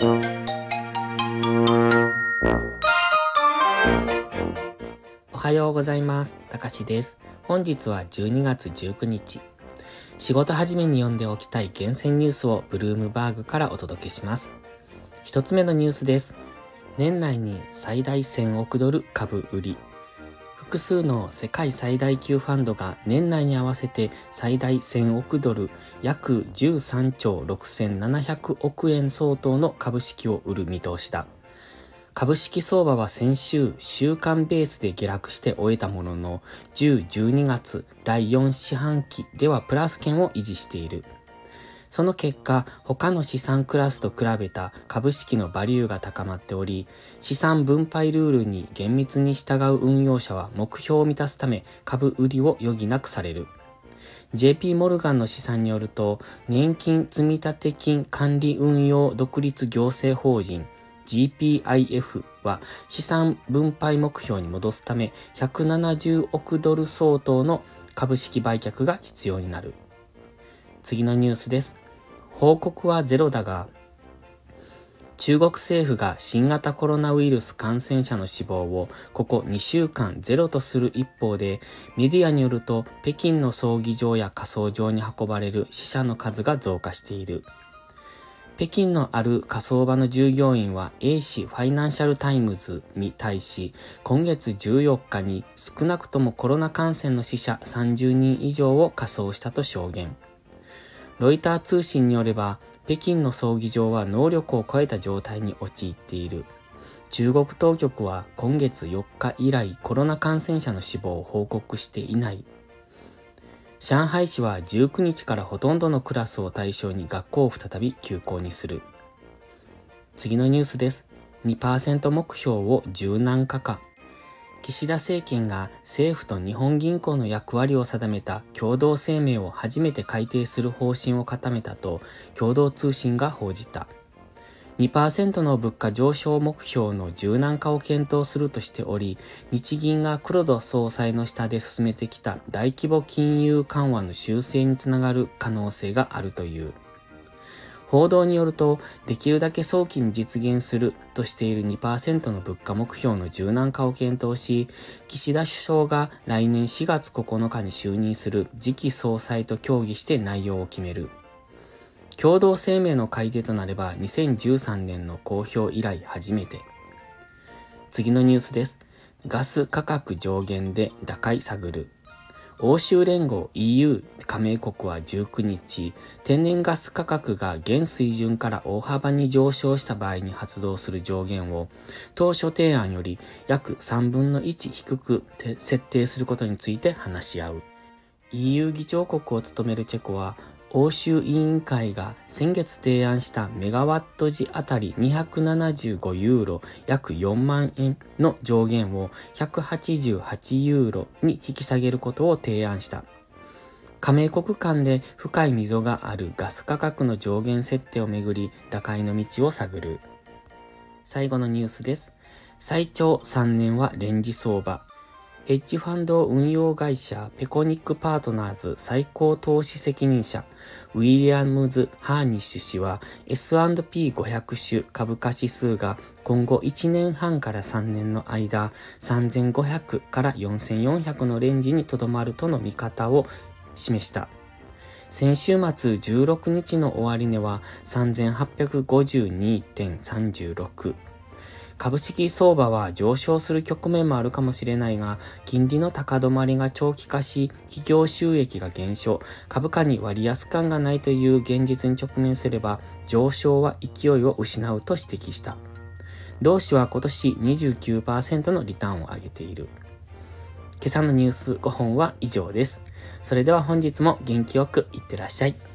おはようございます。たかしです。本日は12月19日。仕事始めに読んでおきたい厳選ニュースをブルームバーグからお届けします。一つ目のニュースです。年内に最大1000億ドル株売り。複数の世界最大級ファンドが年内に合わせて最大1000億ドル、約13兆6700億円相当の株式を売る見通しだ。株式相場は先週、週間ベースで下落して終えたものの、10、12月第4四半期ではプラス圏を維持している。その結果、他の資産クラスと比べた株式のバリューが高まっており、資産分配ルールに厳密に従う運用者は目標を満たすため株売りを余儀なくされる。JP モルガンの試算によると、年金積立金管理運用独立行政法人 GPIF は資産分配目標に戻すため170億ドル相当の株式売却が必要になる。次のニュースです。報告はゼロだが、中国政府が新型コロナウイルス感染者の死亡をここ2週間ゼロとする一方で、メディアによると北京の葬儀場や火葬場に運ばれる死者の数が増加している。北京のある火葬場の従業員は A 氏ファイナンシャルタイムズに対し、今月14日に少なくともコロナ感染の死者30人以上を火葬したと証言。ロイター通信によれば、北京の葬儀場は能力を超えた状態に陥っている。中国当局は今月4日以来コロナ感染者の死亡を報告していない。上海市は19日からほとんどのクラスを対象に学校を再び休校にする。次のニュースです。2%目標を柔軟化か。岸田政権が政府と日本銀行の役割を定めた共同声明を初めて改定する方針を固めたと共同通信が報じた。2%の物価上昇目標の柔軟化を検討するとしており、日銀が黒田総裁の下で進めてきた大規模金融緩和の修正につながる可能性があるという。報道によると、できるだけ早期に実現するとしている2%の物価目標の柔軟化を検討し、岸田首相が来年4月9日に就任する次期総裁と協議して内容を決める。共同声明の改定となれば2013年の公表以来初めて。次のニュースです。ガス価格上限で打開探る。欧州連合 EU 加盟国は19日、天然ガス価格が現水準から大幅に上昇した場合に発動する上限を、当初提案より約3分の1低く設定することについて話し合う。EU 議長国を務めるチェコは、欧州委員会が先月提案したメガワット時あたり275ユーロ約4万円の上限を188ユーロに引き下げることを提案した。加盟国間で深い溝があるガス価格の上限設定をめぐり打開の道を探る。最後のニュースです。最長3年はレンジ相場。ヘッジファンド運用会社ペコニックパートナーズ最高投資責任者ウィリアムズ・ハーニッシュ氏は S&P500 種株価指数が今後1年半から3年の間3500から4400のレンジにとどまるとの見方を示した。先週末16日の終値は3852.36。株式相場は上昇する局面もあるかもしれないが、金利の高止まりが長期化し、企業収益が減少、株価に割安感がないという現実に直面すれば、上昇は勢いを失うと指摘した。同氏は今年29%のリターンを上げている。今朝のニュース5本は以上です。それでは本日も元気よくいってらっしゃい。